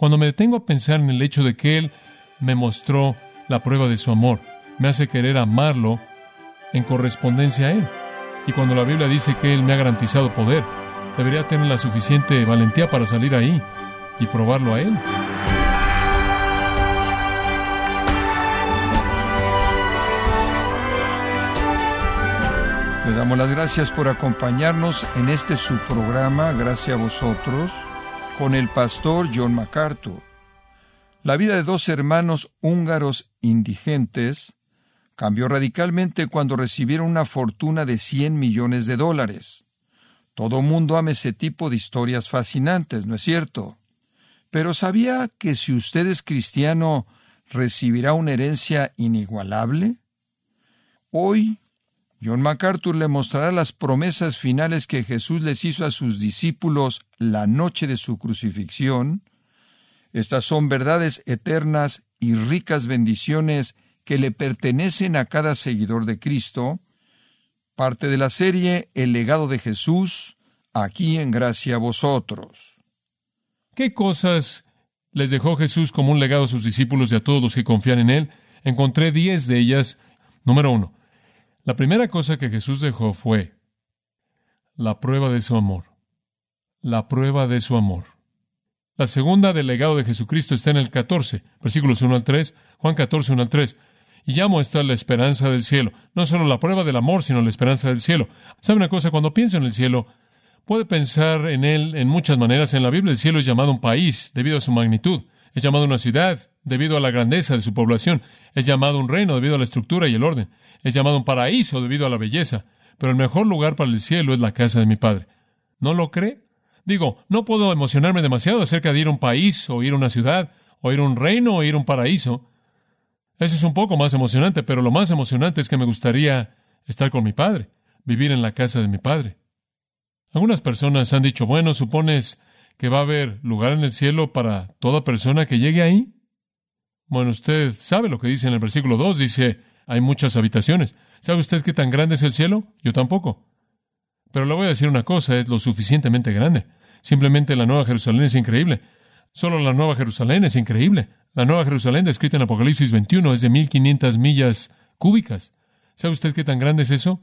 Cuando me detengo a pensar en el hecho de que Él me mostró la prueba de su amor, me hace querer amarlo en correspondencia a Él. Y cuando la Biblia dice que Él me ha garantizado poder, debería tener la suficiente valentía para salir ahí y probarlo a Él. Le damos las gracias por acompañarnos en este su programa, gracias a vosotros, con el pastor John MacArthur. La vida de dos hermanos húngaros indigentes cambió radicalmente cuando recibieron una fortuna de 100 millones de dólares. Todo mundo ama ese tipo de historias fascinantes, ¿no es cierto? Pero ¿sabía que si usted es cristiano recibirá una herencia inigualable? Hoy, John MacArthur le mostrará las promesas finales que Jesús les hizo a sus discípulos la noche de su crucifixión. Estas son verdades eternas y ricas bendiciones que le pertenecen a cada seguidor de Cristo, parte de la serie El legado de Jesús, aquí en gracia a vosotros. ¿Qué cosas les dejó Jesús como un legado a sus discípulos y a todos los que confían en Él? Encontré diez de ellas. Número uno. La primera cosa que Jesús dejó fue la prueba de su amor. La prueba de su amor. La segunda del legado de Jesucristo está en el 14, versículos 1 al 3, Juan 14, 1 al 3. Y llamo esta la esperanza del cielo. No solo la prueba del amor, sino la esperanza del cielo. ¿Sabe una cosa? Cuando pienso en el cielo, puede pensar en él en muchas maneras. En la Biblia el cielo es llamado un país debido a su magnitud. Es llamado una ciudad debido a la grandeza de su población. Es llamado un reino debido a la estructura y el orden. Es llamado un paraíso debido a la belleza. Pero el mejor lugar para el cielo es la casa de mi Padre. ¿No lo cree? Digo, no puedo emocionarme demasiado acerca de ir a un país, o ir a una ciudad, o ir a un reino, o ir a un paraíso. Eso es un poco más emocionante, pero lo más emocionante es que me gustaría estar con mi padre, vivir en la casa de mi padre. Algunas personas han dicho, bueno, ¿supones que va a haber lugar en el cielo para toda persona que llegue ahí? Bueno, usted sabe lo que dice en el versículo 2, dice, hay muchas habitaciones. ¿Sabe usted qué tan grande es el cielo? Yo tampoco. Pero le voy a decir una cosa, es lo suficientemente grande. Simplemente la Nueva Jerusalén es increíble. Solo la Nueva Jerusalén es increíble. La Nueva Jerusalén, descrita en Apocalipsis 21, es de 1500 millas cúbicas. ¿Sabe usted qué tan grande es eso?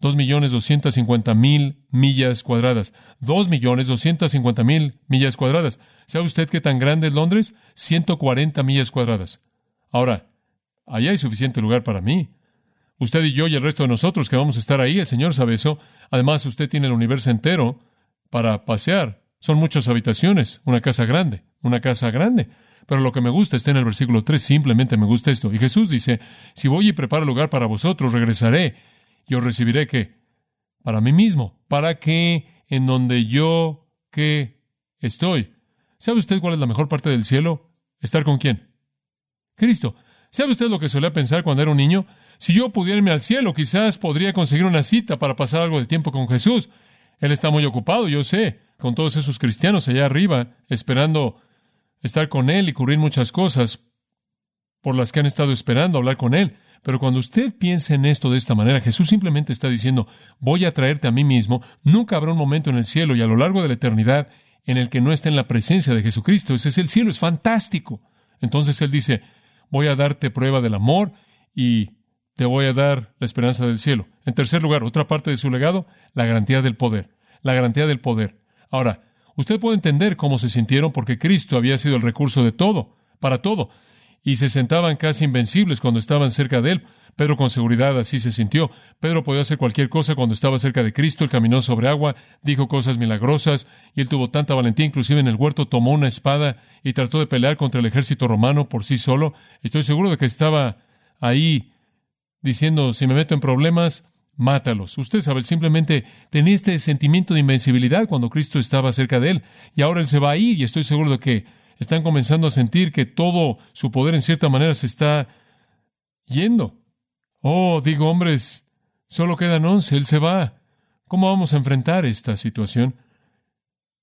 Dos millones doscientas cincuenta mil millas cuadradas. Dos millones doscientas cincuenta mil millas cuadradas. ¿Sabe usted qué tan grande es Londres? 140 millas cuadradas. Ahora, allá hay suficiente lugar para mí. Usted y yo y el resto de nosotros que vamos a estar ahí, el Señor sabe eso. Además, usted tiene el universo entero para pasear. Son muchas habitaciones, una casa grande, una casa grande. Pero lo que me gusta está en el versículo 3, simplemente me gusta esto. Y Jesús dice, si voy y preparo lugar para vosotros, regresaré y os recibiré que para mí mismo, para que en donde yo que estoy. ¿Sabe usted cuál es la mejor parte del cielo? ¿Estar con quién? Cristo. ¿Sabe usted lo que solía pensar cuando era un niño? Si yo pudiera irme al cielo, quizás podría conseguir una cita para pasar algo de tiempo con Jesús. Él está muy ocupado, yo sé, con todos esos cristianos allá arriba, esperando estar con Él y cubrir muchas cosas por las que han estado esperando hablar con Él. Pero cuando usted piensa en esto de esta manera, Jesús simplemente está diciendo, voy a traerte a mí mismo, nunca habrá un momento en el cielo y a lo largo de la eternidad en el que no esté en la presencia de Jesucristo. Ese es el cielo, es fantástico. Entonces Él dice, voy a darte prueba del amor y te voy a dar la esperanza del cielo. En tercer lugar, otra parte de su legado, la garantía del poder. La garantía del poder. Ahora, Usted puede entender cómo se sintieron porque Cristo había sido el recurso de todo, para todo, y se sentaban casi invencibles cuando estaban cerca de Él. Pedro con seguridad así se sintió. Pedro podía hacer cualquier cosa cuando estaba cerca de Cristo, él caminó sobre agua, dijo cosas milagrosas, y él tuvo tanta valentía, inclusive en el huerto tomó una espada y trató de pelear contra el ejército romano por sí solo. Estoy seguro de que estaba ahí diciendo, si me meto en problemas, mátalos. Usted sabe, simplemente tenía este sentimiento de invencibilidad cuando Cristo estaba cerca de él. Y ahora él se va a ir y estoy seguro de que están comenzando a sentir que todo su poder en cierta manera se está yendo. Oh, digo, hombres, solo quedan once, él se va. ¿Cómo vamos a enfrentar esta situación?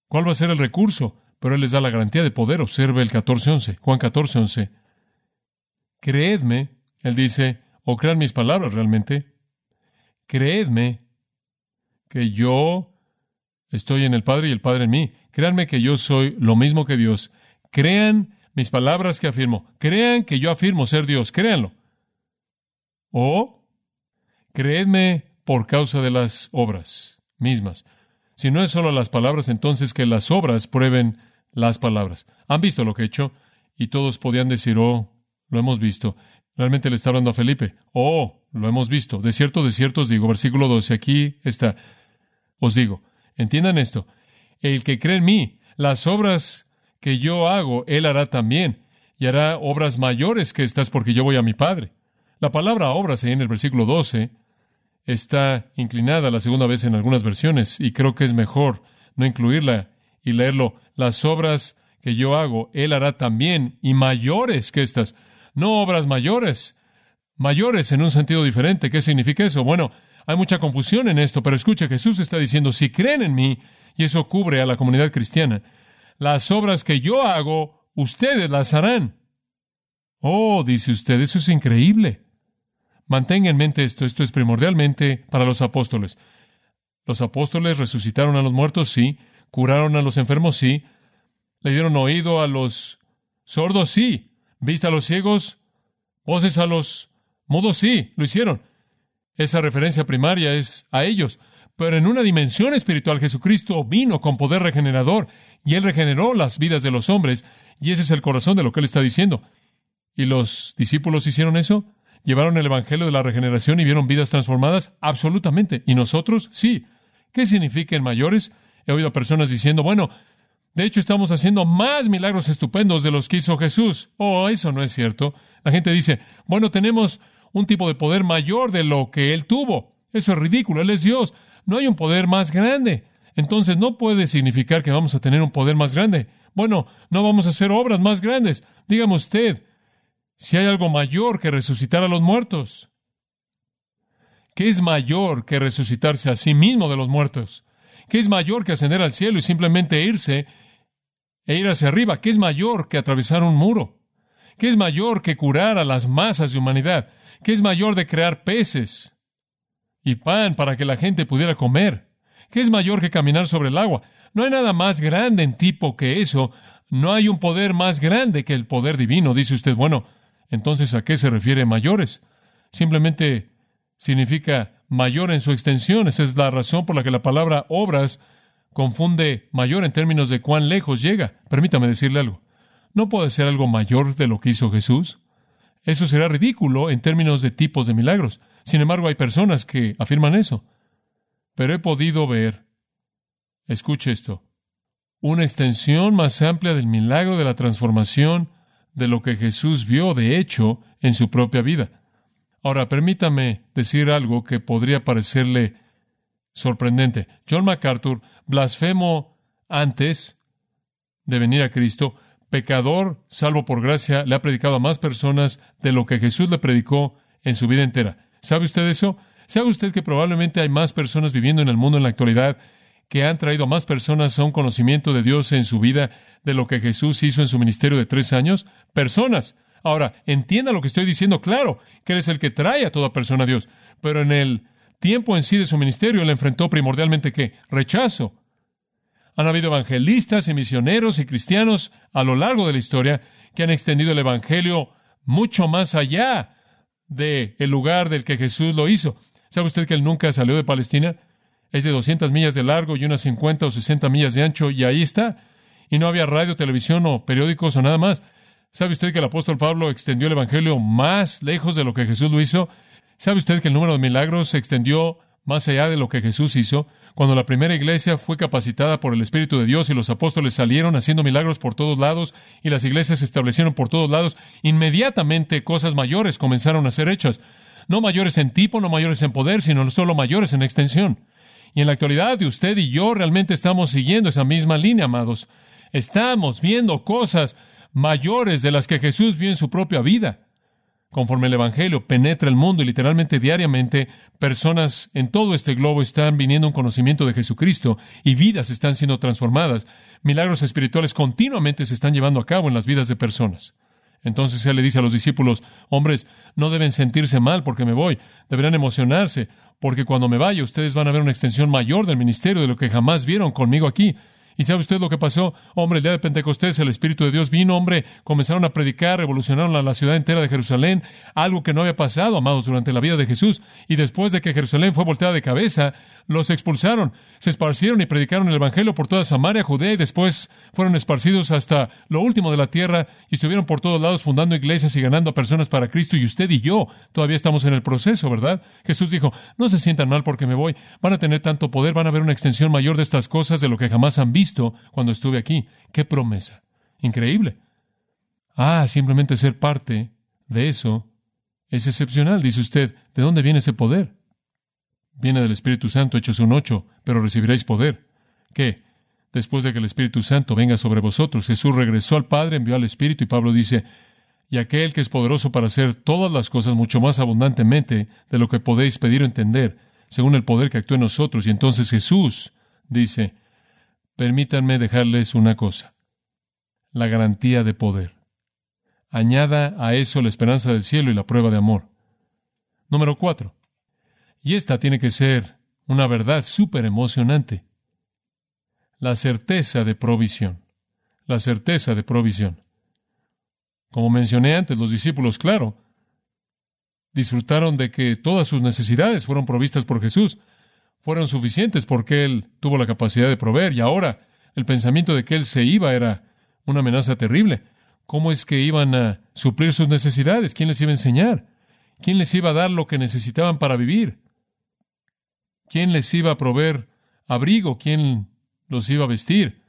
¿Cuál va a ser el recurso? Pero él les da la garantía de poder. Observe el 14.11, Juan 14.11. Creedme, él dice, o crean mis palabras realmente, Creedme que yo estoy en el Padre y el Padre en mí. Créanme que yo soy lo mismo que Dios. Crean mis palabras que afirmo. Crean que yo afirmo ser Dios. Créanlo. O creedme por causa de las obras mismas. Si no es solo las palabras, entonces que las obras prueben las palabras. ¿Han visto lo que he hecho? Y todos podían decir, oh, lo hemos visto. Realmente le está hablando a Felipe. Oh, lo hemos visto. De cierto, de cierto os digo, versículo 12, aquí está. Os digo, entiendan esto. El que cree en mí, las obras que yo hago, él hará también, y hará obras mayores que estas porque yo voy a mi Padre. La palabra obras ahí en el versículo 12 está inclinada la segunda vez en algunas versiones, y creo que es mejor no incluirla y leerlo. Las obras que yo hago, él hará también, y mayores que estas. No obras mayores, mayores en un sentido diferente. ¿Qué significa eso? Bueno, hay mucha confusión en esto, pero escucha, Jesús está diciendo, si creen en mí, y eso cubre a la comunidad cristiana, las obras que yo hago, ustedes las harán. Oh, dice usted, eso es increíble. Mantenga en mente esto, esto es primordialmente para los apóstoles. Los apóstoles resucitaron a los muertos, sí, curaron a los enfermos, sí, le dieron oído a los sordos, sí, vista a los ciegos, voces a los mudos, sí, lo hicieron. Esa referencia primaria es a ellos. Pero en una dimensión espiritual, Jesucristo vino con poder regenerador y Él regeneró las vidas de los hombres. Y ese es el corazón de lo que Él está diciendo. ¿Y los discípulos hicieron eso? ¿Llevaron el Evangelio de la regeneración y vieron vidas transformadas? Absolutamente. ¿Y nosotros? Sí. ¿Qué significa en mayores? He oído a personas diciendo, bueno, de hecho estamos haciendo más milagros estupendos de los que hizo Jesús. Oh, eso no es cierto. La gente dice, bueno, tenemos un tipo de poder mayor de lo que Él tuvo. Eso es ridículo. Él es Dios no hay un poder más grande. Entonces no puede significar que vamos a tener un poder más grande. Bueno, no vamos a hacer obras más grandes. Dígame usted, si hay algo mayor que resucitar a los muertos. ¿Qué es mayor que resucitarse a sí mismo de los muertos? ¿Qué es mayor que ascender al cielo y simplemente irse e ir hacia arriba? ¿Qué es mayor que atravesar un muro? ¿Qué es mayor que curar a las masas de humanidad? ¿Qué es mayor de crear peces? Y pan para que la gente pudiera comer. ¿Qué es mayor que caminar sobre el agua? No hay nada más grande en tipo que eso. No hay un poder más grande que el poder divino. Dice usted, bueno, entonces ¿a qué se refiere mayores? Simplemente significa mayor en su extensión. Esa es la razón por la que la palabra obras confunde mayor en términos de cuán lejos llega. Permítame decirle algo. ¿No puede ser algo mayor de lo que hizo Jesús? Eso será ridículo en términos de tipos de milagros. Sin embargo, hay personas que afirman eso. Pero he podido ver, escuche esto, una extensión más amplia del milagro de la transformación de lo que Jesús vio de hecho en su propia vida. Ahora, permítame decir algo que podría parecerle sorprendente. John MacArthur, blasfemo antes de venir a Cristo, pecador, salvo por gracia, le ha predicado a más personas de lo que Jesús le predicó en su vida entera. ¿Sabe usted eso? ¿Sabe usted que probablemente hay más personas viviendo en el mundo en la actualidad que han traído a más personas a un conocimiento de Dios en su vida de lo que Jesús hizo en su ministerio de tres años? Personas. Ahora, entienda lo que estoy diciendo, claro, que Él es el que trae a toda persona a Dios, pero en el tiempo en sí de su ministerio, Él enfrentó primordialmente qué? Rechazo. Han habido evangelistas y misioneros y cristianos a lo largo de la historia que han extendido el Evangelio mucho más allá de el lugar del que Jesús lo hizo. ¿Sabe usted que él nunca salió de Palestina? Es de 200 millas de largo y unas 50 o 60 millas de ancho y ahí está. Y no había radio, televisión o periódicos o nada más. ¿Sabe usted que el apóstol Pablo extendió el Evangelio más lejos de lo que Jesús lo hizo? ¿Sabe usted que el número de milagros se extendió más allá de lo que Jesús hizo? Cuando la primera iglesia fue capacitada por el Espíritu de Dios y los apóstoles salieron haciendo milagros por todos lados y las iglesias se establecieron por todos lados, inmediatamente cosas mayores comenzaron a ser hechas. No mayores en tipo, no mayores en poder, sino solo mayores en extensión. Y en la actualidad, usted y yo realmente estamos siguiendo esa misma línea, amados. Estamos viendo cosas mayores de las que Jesús vio en su propia vida conforme el Evangelio penetra el mundo y literalmente diariamente personas en todo este globo están viniendo a un conocimiento de Jesucristo y vidas están siendo transformadas. Milagros espirituales continuamente se están llevando a cabo en las vidas de personas. Entonces Él le dice a los discípulos, hombres, no deben sentirse mal porque me voy, deberán emocionarse, porque cuando me vaya ustedes van a ver una extensión mayor del ministerio de lo que jamás vieron conmigo aquí. ¿Y sabe usted lo que pasó? Hombre, el día de Pentecostés el Espíritu de Dios vino, hombre, comenzaron a predicar, revolucionaron la ciudad entera de Jerusalén, algo que no había pasado, amados, durante la vida de Jesús. Y después de que Jerusalén fue volteada de cabeza, los expulsaron, se esparcieron y predicaron el Evangelio por toda Samaria, Judea, y después fueron esparcidos hasta lo último de la tierra y estuvieron por todos lados fundando iglesias y ganando a personas para Cristo. Y usted y yo todavía estamos en el proceso, ¿verdad? Jesús dijo, no se sientan mal porque me voy, van a tener tanto poder, van a ver una extensión mayor de estas cosas de lo que jamás han visto cuando estuve aquí. ¡Qué promesa! Increíble. Ah, simplemente ser parte de eso es excepcional. Dice usted, ¿de dónde viene ese poder? Viene del Espíritu Santo, Hechos un ocho, pero recibiréis poder. ¿Qué? Después de que el Espíritu Santo venga sobre vosotros, Jesús regresó al Padre, envió al Espíritu y Pablo dice, y aquel que es poderoso para hacer todas las cosas mucho más abundantemente de lo que podéis pedir o entender, según el poder que actúa en nosotros. Y entonces Jesús dice, Permítanme dejarles una cosa, la garantía de poder. Añada a eso la esperanza del cielo y la prueba de amor. Número cuatro. Y esta tiene que ser una verdad súper emocionante. La certeza de provisión. La certeza de provisión. Como mencioné antes, los discípulos, claro, disfrutaron de que todas sus necesidades fueron provistas por Jesús fueron suficientes porque Él tuvo la capacidad de proveer y ahora el pensamiento de que Él se iba era una amenaza terrible. ¿Cómo es que iban a suplir sus necesidades? ¿Quién les iba a enseñar? ¿Quién les iba a dar lo que necesitaban para vivir? ¿Quién les iba a proveer abrigo? ¿Quién los iba a vestir?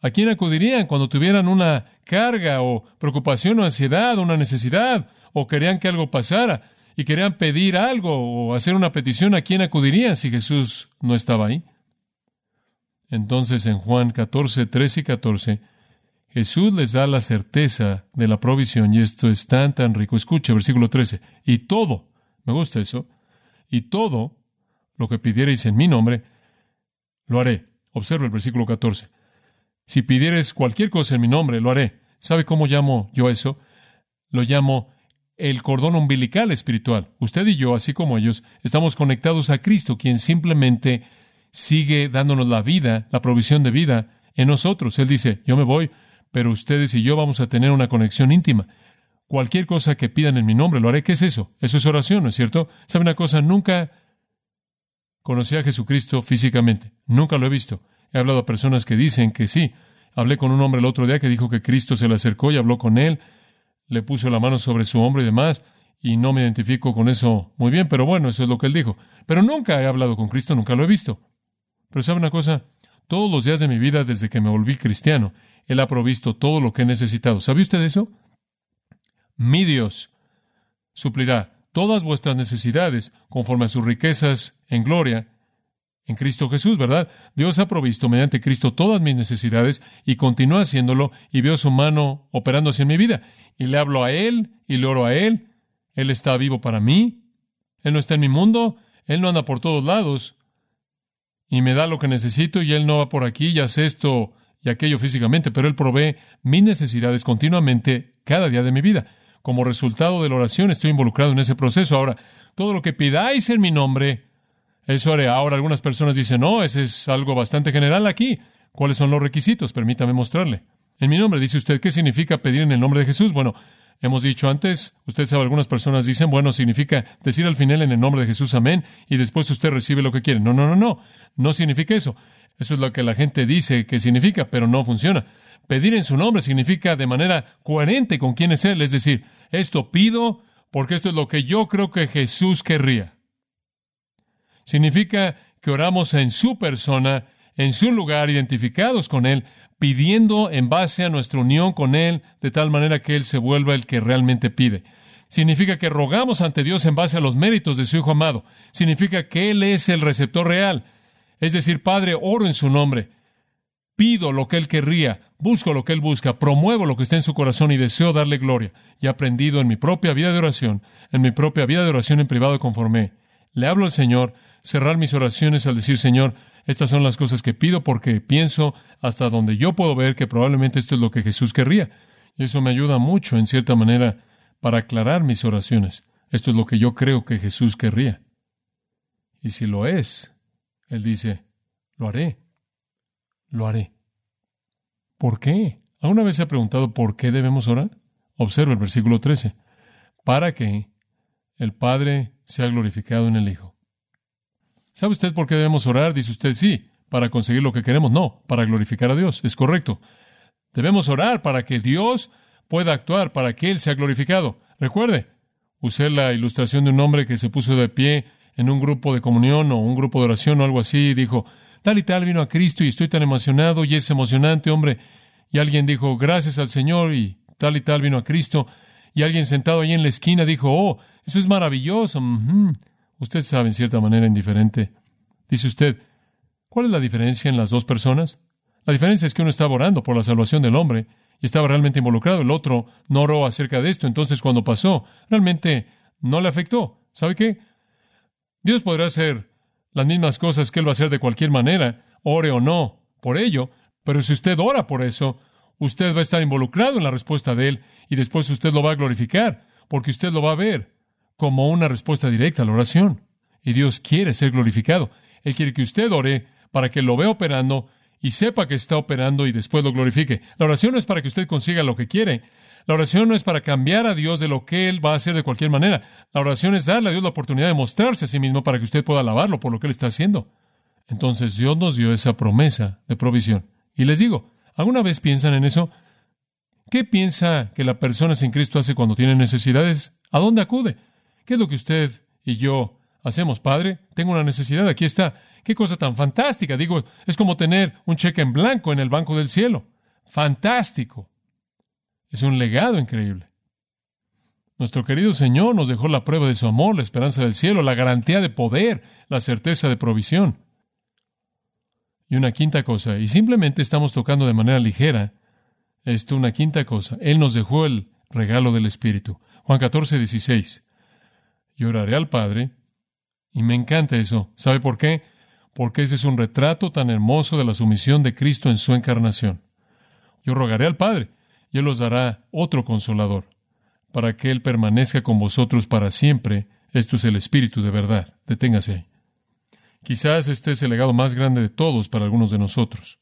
¿A quién acudirían cuando tuvieran una carga o preocupación o ansiedad una necesidad o querían que algo pasara? Y querían pedir algo o hacer una petición, ¿a quién acudirían si Jesús no estaba ahí? Entonces en Juan 14, 13 y 14, Jesús les da la certeza de la provisión y esto es tan, tan rico. Escucha, versículo 13, y todo, me gusta eso, y todo lo que pidierais en mi nombre, lo haré. Observa el versículo 14. Si pidieres cualquier cosa en mi nombre, lo haré. ¿Sabe cómo llamo yo eso? Lo llamo el cordón umbilical espiritual. Usted y yo, así como ellos, estamos conectados a Cristo, quien simplemente sigue dándonos la vida, la provisión de vida en nosotros. Él dice, yo me voy, pero ustedes y yo vamos a tener una conexión íntima. Cualquier cosa que pidan en mi nombre, lo haré. ¿Qué es eso? Eso es oración, ¿no es cierto? ¿Sabe una cosa? Nunca conocí a Jesucristo físicamente. Nunca lo he visto. He hablado a personas que dicen que sí. Hablé con un hombre el otro día que dijo que Cristo se le acercó y habló con él le puso la mano sobre su hombro y demás, y no me identifico con eso muy bien, pero bueno, eso es lo que él dijo. Pero nunca he hablado con Cristo, nunca lo he visto. Pero sabe una cosa, todos los días de mi vida desde que me volví cristiano, Él ha provisto todo lo que he necesitado. ¿Sabe usted eso? Mi Dios suplirá todas vuestras necesidades conforme a sus riquezas en gloria en Cristo Jesús, ¿verdad? Dios ha provisto mediante Cristo todas mis necesidades y continúa haciéndolo y veo su mano operando así en mi vida. Y le hablo a Él y le oro a Él. Él está vivo para mí. Él no está en mi mundo. Él no anda por todos lados. Y me da lo que necesito y Él no va por aquí y hace esto y aquello físicamente, pero Él provee mis necesidades continuamente cada día de mi vida. Como resultado de la oración estoy involucrado en ese proceso. Ahora, todo lo que pidáis en mi nombre, eso haré. Ahora algunas personas dicen, no, ese es algo bastante general aquí. ¿Cuáles son los requisitos? Permítame mostrarle. En mi nombre, dice usted, ¿qué significa pedir en el nombre de Jesús? Bueno, hemos dicho antes, usted sabe, algunas personas dicen, bueno, significa decir al final en el nombre de Jesús, amén, y después usted recibe lo que quiere. No, no, no, no, no significa eso. Eso es lo que la gente dice que significa, pero no funciona. Pedir en su nombre significa de manera coherente con quién es Él, es decir, esto pido porque esto es lo que yo creo que Jesús querría. Significa que oramos en su persona, en su lugar, identificados con Él, pidiendo en base a nuestra unión con Él, de tal manera que Él se vuelva el que realmente pide. Significa que rogamos ante Dios en base a los méritos de su Hijo amado. Significa que Él es el receptor real. Es decir, Padre, oro en su nombre. Pido lo que Él querría, busco lo que Él busca, promuevo lo que está en su corazón y deseo darle gloria. Y he aprendido en mi propia vida de oración, en mi propia vida de oración en privado conforme. Le hablo al Señor, cerrar mis oraciones al decir, Señor, estas son las cosas que pido porque pienso hasta donde yo puedo ver que probablemente esto es lo que Jesús querría. Y eso me ayuda mucho, en cierta manera, para aclarar mis oraciones. Esto es lo que yo creo que Jesús querría. Y si lo es, Él dice, lo haré, lo haré. ¿Por qué? ¿Alguna vez se ha preguntado por qué debemos orar? Observa el versículo 13. Para que el Padre sea glorificado en el Hijo. ¿Sabe usted por qué debemos orar? Dice usted sí, para conseguir lo que queremos. No, para glorificar a Dios. Es correcto. Debemos orar para que Dios pueda actuar, para que Él sea glorificado. Recuerde, usé la ilustración de un hombre que se puso de pie en un grupo de comunión o un grupo de oración o algo así y dijo, tal y tal vino a Cristo y estoy tan emocionado y es emocionante, hombre. Y alguien dijo, gracias al Señor y tal y tal vino a Cristo. Y alguien sentado ahí en la esquina dijo, oh, eso es maravilloso. Usted sabe en cierta manera indiferente. Dice usted, ¿cuál es la diferencia en las dos personas? La diferencia es que uno estaba orando por la salvación del hombre y estaba realmente involucrado. El otro no oró acerca de esto. Entonces, cuando pasó, realmente no le afectó. ¿Sabe qué? Dios podrá hacer las mismas cosas que Él va a hacer de cualquier manera, ore o no, por ello, pero si usted ora por eso, usted va a estar involucrado en la respuesta de Él y después usted lo va a glorificar, porque usted lo va a ver como una respuesta directa a la oración. Y Dios quiere ser glorificado. Él quiere que usted ore para que lo vea operando y sepa que está operando y después lo glorifique. La oración no es para que usted consiga lo que quiere. La oración no es para cambiar a Dios de lo que Él va a hacer de cualquier manera. La oración es darle a Dios la oportunidad de mostrarse a sí mismo para que usted pueda alabarlo por lo que Él está haciendo. Entonces Dios nos dio esa promesa de provisión. Y les digo, ¿alguna vez piensan en eso? ¿Qué piensa que la persona sin Cristo hace cuando tiene necesidades? ¿A dónde acude? ¿Qué es lo que usted y yo hacemos, Padre? Tengo una necesidad, aquí está. Qué cosa tan fantástica. Digo, es como tener un cheque en blanco en el banco del cielo. Fantástico. Es un legado increíble. Nuestro querido Señor nos dejó la prueba de su amor, la esperanza del cielo, la garantía de poder, la certeza de provisión. Y una quinta cosa, y simplemente estamos tocando de manera ligera esto, una quinta cosa, Él nos dejó el regalo del Espíritu. Juan 14, 16. Yo oraré al Padre, y me encanta eso. ¿Sabe por qué? Porque ese es un retrato tan hermoso de la sumisión de Cristo en su encarnación. Yo rogaré al Padre, y Él os dará otro consolador, para que Él permanezca con vosotros para siempre. Esto es el Espíritu de verdad. Deténgase ahí. Quizás este es el legado más grande de todos para algunos de nosotros.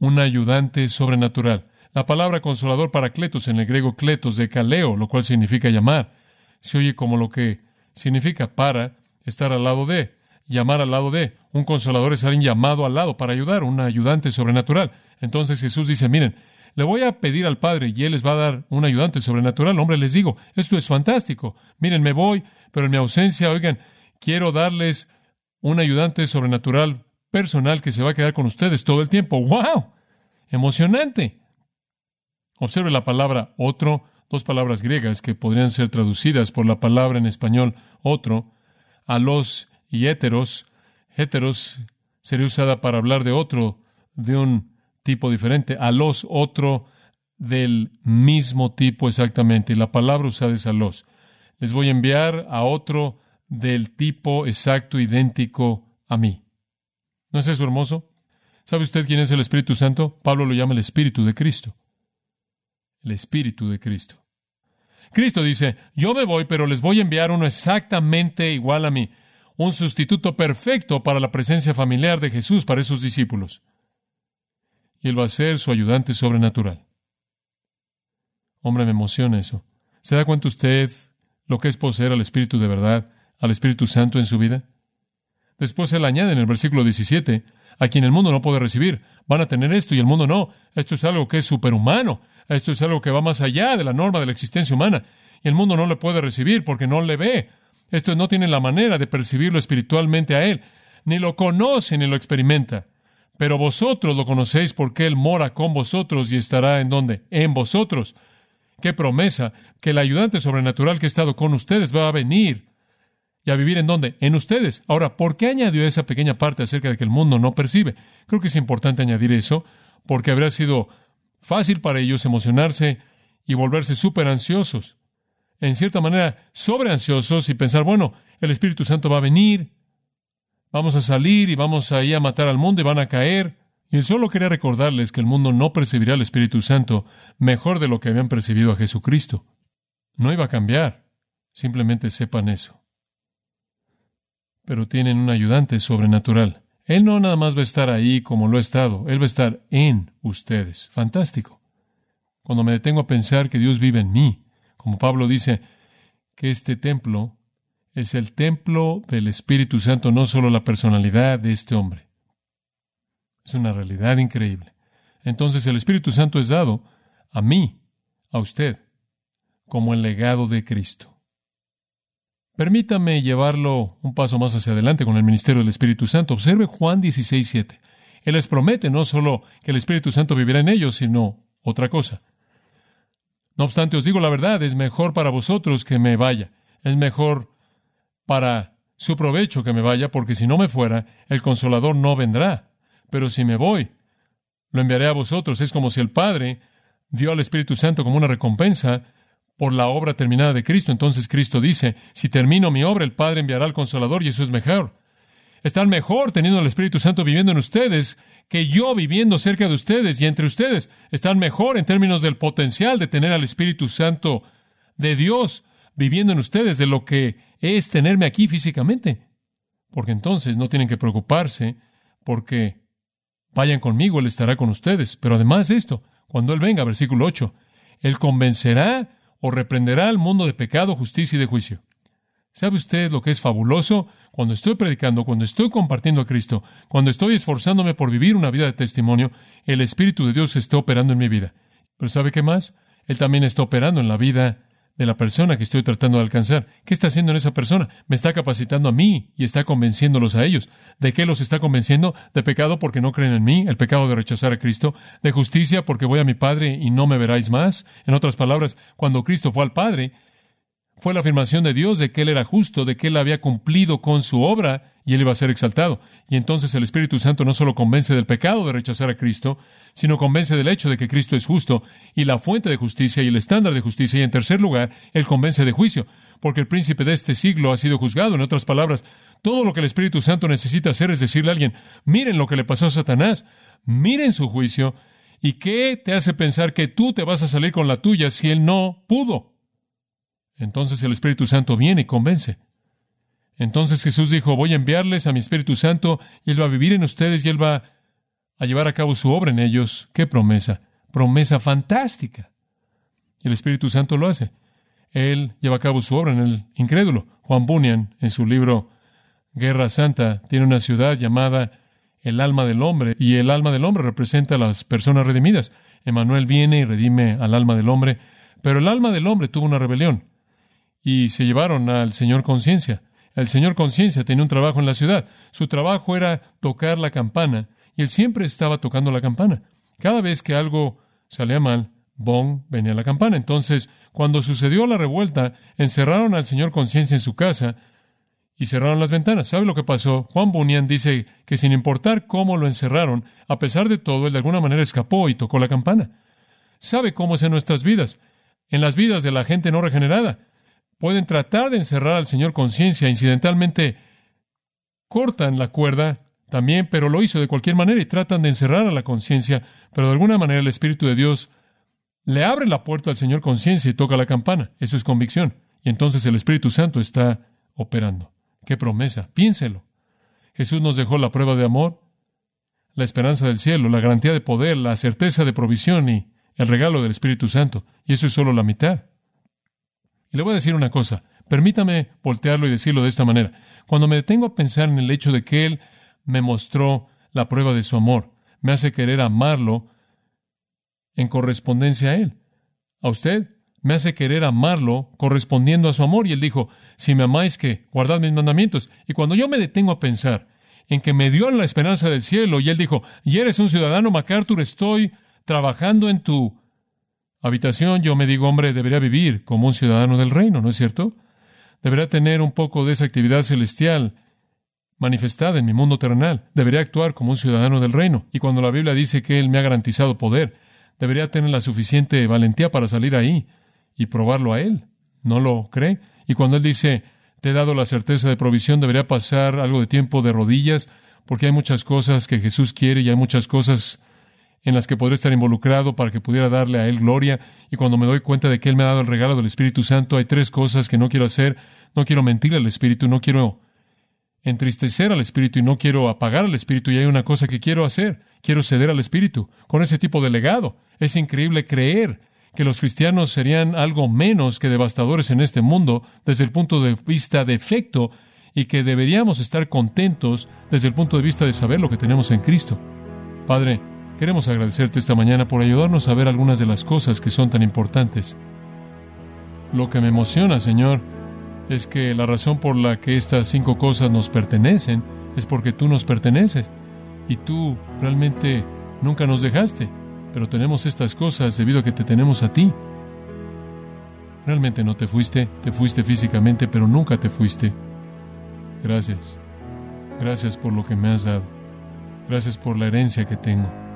Un ayudante sobrenatural. La palabra consolador para cletos en el griego cletos de caleo, lo cual significa llamar, se oye como lo que significa para estar al lado de, llamar al lado de. Un consolador es alguien llamado al lado para ayudar, un ayudante sobrenatural. Entonces Jesús dice, miren, le voy a pedir al Padre y Él les va a dar un ayudante sobrenatural. Hombre, les digo, esto es fantástico. Miren, me voy, pero en mi ausencia, oigan, quiero darles un ayudante sobrenatural personal que se va a quedar con ustedes todo el tiempo. ¡Wow! Emocionante. Observe la palabra otro, dos palabras griegas que podrían ser traducidas por la palabra en español otro, a los y heteros. Heteros sería usada para hablar de otro, de un tipo diferente, a los otro del mismo tipo exactamente. Y la palabra usada es a los. Les voy a enviar a otro del tipo exacto, idéntico a mí. ¿No es eso hermoso? ¿Sabe usted quién es el Espíritu Santo? Pablo lo llama el Espíritu de Cristo. El Espíritu de Cristo. Cristo dice, yo me voy, pero les voy a enviar uno exactamente igual a mí, un sustituto perfecto para la presencia familiar de Jesús para esos discípulos y Él va a ser su ayudante sobrenatural. Hombre, me emociona eso. ¿Se da cuenta usted lo que es poseer al Espíritu de verdad, al Espíritu Santo en su vida? Después Él añade en el versículo 17, a quien el mundo no puede recibir, van a tener esto y el mundo no. Esto es algo que es superhumano. Esto es algo que va más allá de la norma de la existencia humana. Y el mundo no le puede recibir porque no le ve. Esto no tiene la manera de percibirlo espiritualmente a Él. Ni lo conoce ni lo experimenta. Pero vosotros lo conocéis porque Él mora con vosotros y estará en donde? En vosotros. Qué promesa que el ayudante sobrenatural que ha estado con ustedes va a venir y a vivir en dónde? En ustedes. Ahora, ¿por qué añadió esa pequeña parte acerca de que el mundo no percibe? Creo que es importante añadir eso porque habría sido fácil para ellos emocionarse y volverse súper ansiosos. En cierta manera, sobre ansiosos y pensar, bueno, el Espíritu Santo va a venir Vamos a salir y vamos ahí a matar al mundo y van a caer. Y él solo quería recordarles que el mundo no percibirá al Espíritu Santo mejor de lo que habían percibido a Jesucristo. No iba a cambiar. Simplemente sepan eso. Pero tienen un ayudante sobrenatural. Él no nada más va a estar ahí como lo ha estado, Él va a estar en ustedes. Fantástico. Cuando me detengo a pensar que Dios vive en mí, como Pablo dice, que este templo es el templo del Espíritu Santo, no solo la personalidad de este hombre. Es una realidad increíble. Entonces el Espíritu Santo es dado a mí, a usted, como el legado de Cristo. Permítame llevarlo un paso más hacia adelante con el ministerio del Espíritu Santo. Observe Juan 16, 7. Él les promete no solo que el Espíritu Santo vivirá en ellos, sino otra cosa. No obstante, os digo la verdad, es mejor para vosotros que me vaya. Es mejor para su provecho que me vaya, porque si no me fuera, el consolador no vendrá. Pero si me voy, lo enviaré a vosotros. Es como si el Padre dio al Espíritu Santo como una recompensa por la obra terminada de Cristo. Entonces Cristo dice, si termino mi obra, el Padre enviará al consolador y eso es mejor. Están mejor teniendo al Espíritu Santo viviendo en ustedes que yo viviendo cerca de ustedes y entre ustedes. Están mejor en términos del potencial de tener al Espíritu Santo de Dios viviendo en ustedes de lo que es tenerme aquí físicamente. Porque entonces no tienen que preocuparse porque vayan conmigo, Él estará con ustedes. Pero además de esto, cuando Él venga, versículo 8, Él convencerá o reprenderá al mundo de pecado, justicia y de juicio. ¿Sabe usted lo que es fabuloso? Cuando estoy predicando, cuando estoy compartiendo a Cristo, cuando estoy esforzándome por vivir una vida de testimonio, el Espíritu de Dios está operando en mi vida. Pero ¿sabe qué más? Él también está operando en la vida de la persona que estoy tratando de alcanzar. ¿Qué está haciendo en esa persona? Me está capacitando a mí y está convenciéndolos a ellos. ¿De qué los está convenciendo? De pecado porque no creen en mí, el pecado de rechazar a Cristo, de justicia porque voy a mi Padre y no me veráis más. En otras palabras, cuando Cristo fue al Padre, fue la afirmación de Dios de que Él era justo, de que Él había cumplido con su obra y Él iba a ser exaltado. Y entonces el Espíritu Santo no solo convence del pecado de rechazar a Cristo, sino convence del hecho de que Cristo es justo y la fuente de justicia y el estándar de justicia. Y en tercer lugar, Él convence de juicio, porque el príncipe de este siglo ha sido juzgado. En otras palabras, todo lo que el Espíritu Santo necesita hacer es decirle a alguien, miren lo que le pasó a Satanás, miren su juicio, y qué te hace pensar que tú te vas a salir con la tuya si Él no pudo. Entonces el Espíritu Santo viene y convence. Entonces Jesús dijo, voy a enviarles a mi Espíritu Santo y Él va a vivir en ustedes y Él va a llevar a cabo su obra en ellos. ¡Qué promesa! Promesa fantástica. Y el Espíritu Santo lo hace. Él lleva a cabo su obra en el incrédulo. Juan Bunyan, en su libro Guerra Santa, tiene una ciudad llamada el alma del hombre, y el alma del hombre representa a las personas redimidas. Emanuel viene y redime al alma del hombre, pero el alma del hombre tuvo una rebelión y se llevaron al Señor Conciencia. El Señor Conciencia tenía un trabajo en la ciudad. Su trabajo era tocar la campana y él siempre estaba tocando la campana. Cada vez que algo salía mal, bong, venía la campana. Entonces, cuando sucedió la revuelta, encerraron al Señor Conciencia en su casa y cerraron las ventanas. ¿Sabe lo que pasó? Juan Bunyan dice que sin importar cómo lo encerraron, a pesar de todo, él de alguna manera escapó y tocó la campana. ¿Sabe cómo es en nuestras vidas? En las vidas de la gente no regenerada. Pueden tratar de encerrar al Señor conciencia, incidentalmente cortan la cuerda también, pero lo hizo de cualquier manera y tratan de encerrar a la conciencia, pero de alguna manera el Espíritu de Dios le abre la puerta al Señor conciencia y toca la campana. Eso es convicción. Y entonces el Espíritu Santo está operando. ¡Qué promesa! Piénselo. Jesús nos dejó la prueba de amor, la esperanza del cielo, la garantía de poder, la certeza de provisión y el regalo del Espíritu Santo. Y eso es solo la mitad. Y le voy a decir una cosa, permítame voltearlo y decirlo de esta manera. Cuando me detengo a pensar en el hecho de que Él me mostró la prueba de su amor, me hace querer amarlo en correspondencia a Él. A usted me hace querer amarlo correspondiendo a su amor. Y Él dijo, si me amáis, que guardad mis mandamientos. Y cuando yo me detengo a pensar en que me dio la esperanza del cielo, y Él dijo, y eres un ciudadano, MacArthur, estoy trabajando en tu habitación, yo me digo, hombre, debería vivir como un ciudadano del reino, ¿no es cierto? Debería tener un poco de esa actividad celestial manifestada en mi mundo terrenal. Debería actuar como un ciudadano del reino. Y cuando la Biblia dice que Él me ha garantizado poder, debería tener la suficiente valentía para salir ahí y probarlo a Él. ¿No lo cree? Y cuando Él dice, te he dado la certeza de provisión, debería pasar algo de tiempo de rodillas, porque hay muchas cosas que Jesús quiere y hay muchas cosas en las que podré estar involucrado para que pudiera darle a Él gloria. Y cuando me doy cuenta de que Él me ha dado el regalo del Espíritu Santo, hay tres cosas que no quiero hacer. No quiero mentirle al Espíritu, no quiero entristecer al Espíritu y no quiero apagar al Espíritu y hay una cosa que quiero hacer. Quiero ceder al Espíritu con ese tipo de legado. Es increíble creer que los cristianos serían algo menos que devastadores en este mundo desde el punto de vista de efecto y que deberíamos estar contentos desde el punto de vista de saber lo que tenemos en Cristo. Padre, queremos agradecerte esta mañana por ayudarnos a ver algunas de las cosas que son tan importantes. Lo que me emociona, Señor, es que la razón por la que estas cinco cosas nos pertenecen es porque tú nos perteneces y tú realmente nunca nos dejaste, pero tenemos estas cosas debido a que te tenemos a ti. Realmente no te fuiste, te fuiste físicamente, pero nunca te fuiste. Gracias. Gracias por lo que me has dado. Gracias por la herencia que tengo.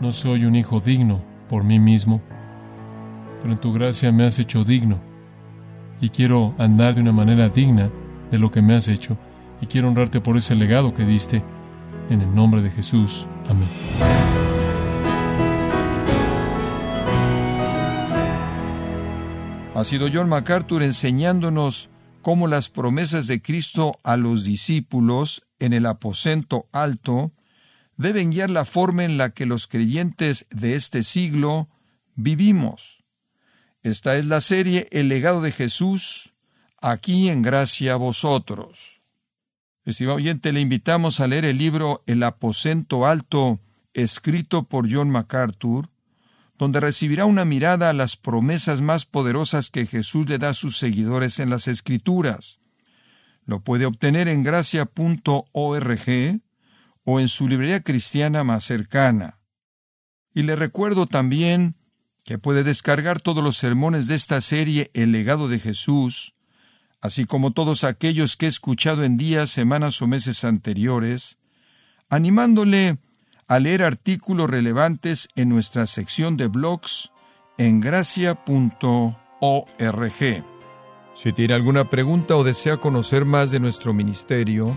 No soy un hijo digno por mí mismo, pero en tu gracia me has hecho digno. Y quiero andar de una manera digna de lo que me has hecho. Y quiero honrarte por ese legado que diste. En el nombre de Jesús. Amén. Ha sido John MacArthur enseñándonos cómo las promesas de Cristo a los discípulos en el aposento alto deben guiar la forma en la que los creyentes de este siglo vivimos. Esta es la serie El legado de Jesús, aquí en gracia a vosotros. Estimado oyente, le invitamos a leer el libro El aposento alto, escrito por John MacArthur, donde recibirá una mirada a las promesas más poderosas que Jesús le da a sus seguidores en las Escrituras. Lo puede obtener en gracia.org o en su librería cristiana más cercana. Y le recuerdo también que puede descargar todos los sermones de esta serie El legado de Jesús, así como todos aquellos que he escuchado en días, semanas o meses anteriores, animándole a leer artículos relevantes en nuestra sección de blogs en gracia.org. Si tiene alguna pregunta o desea conocer más de nuestro ministerio,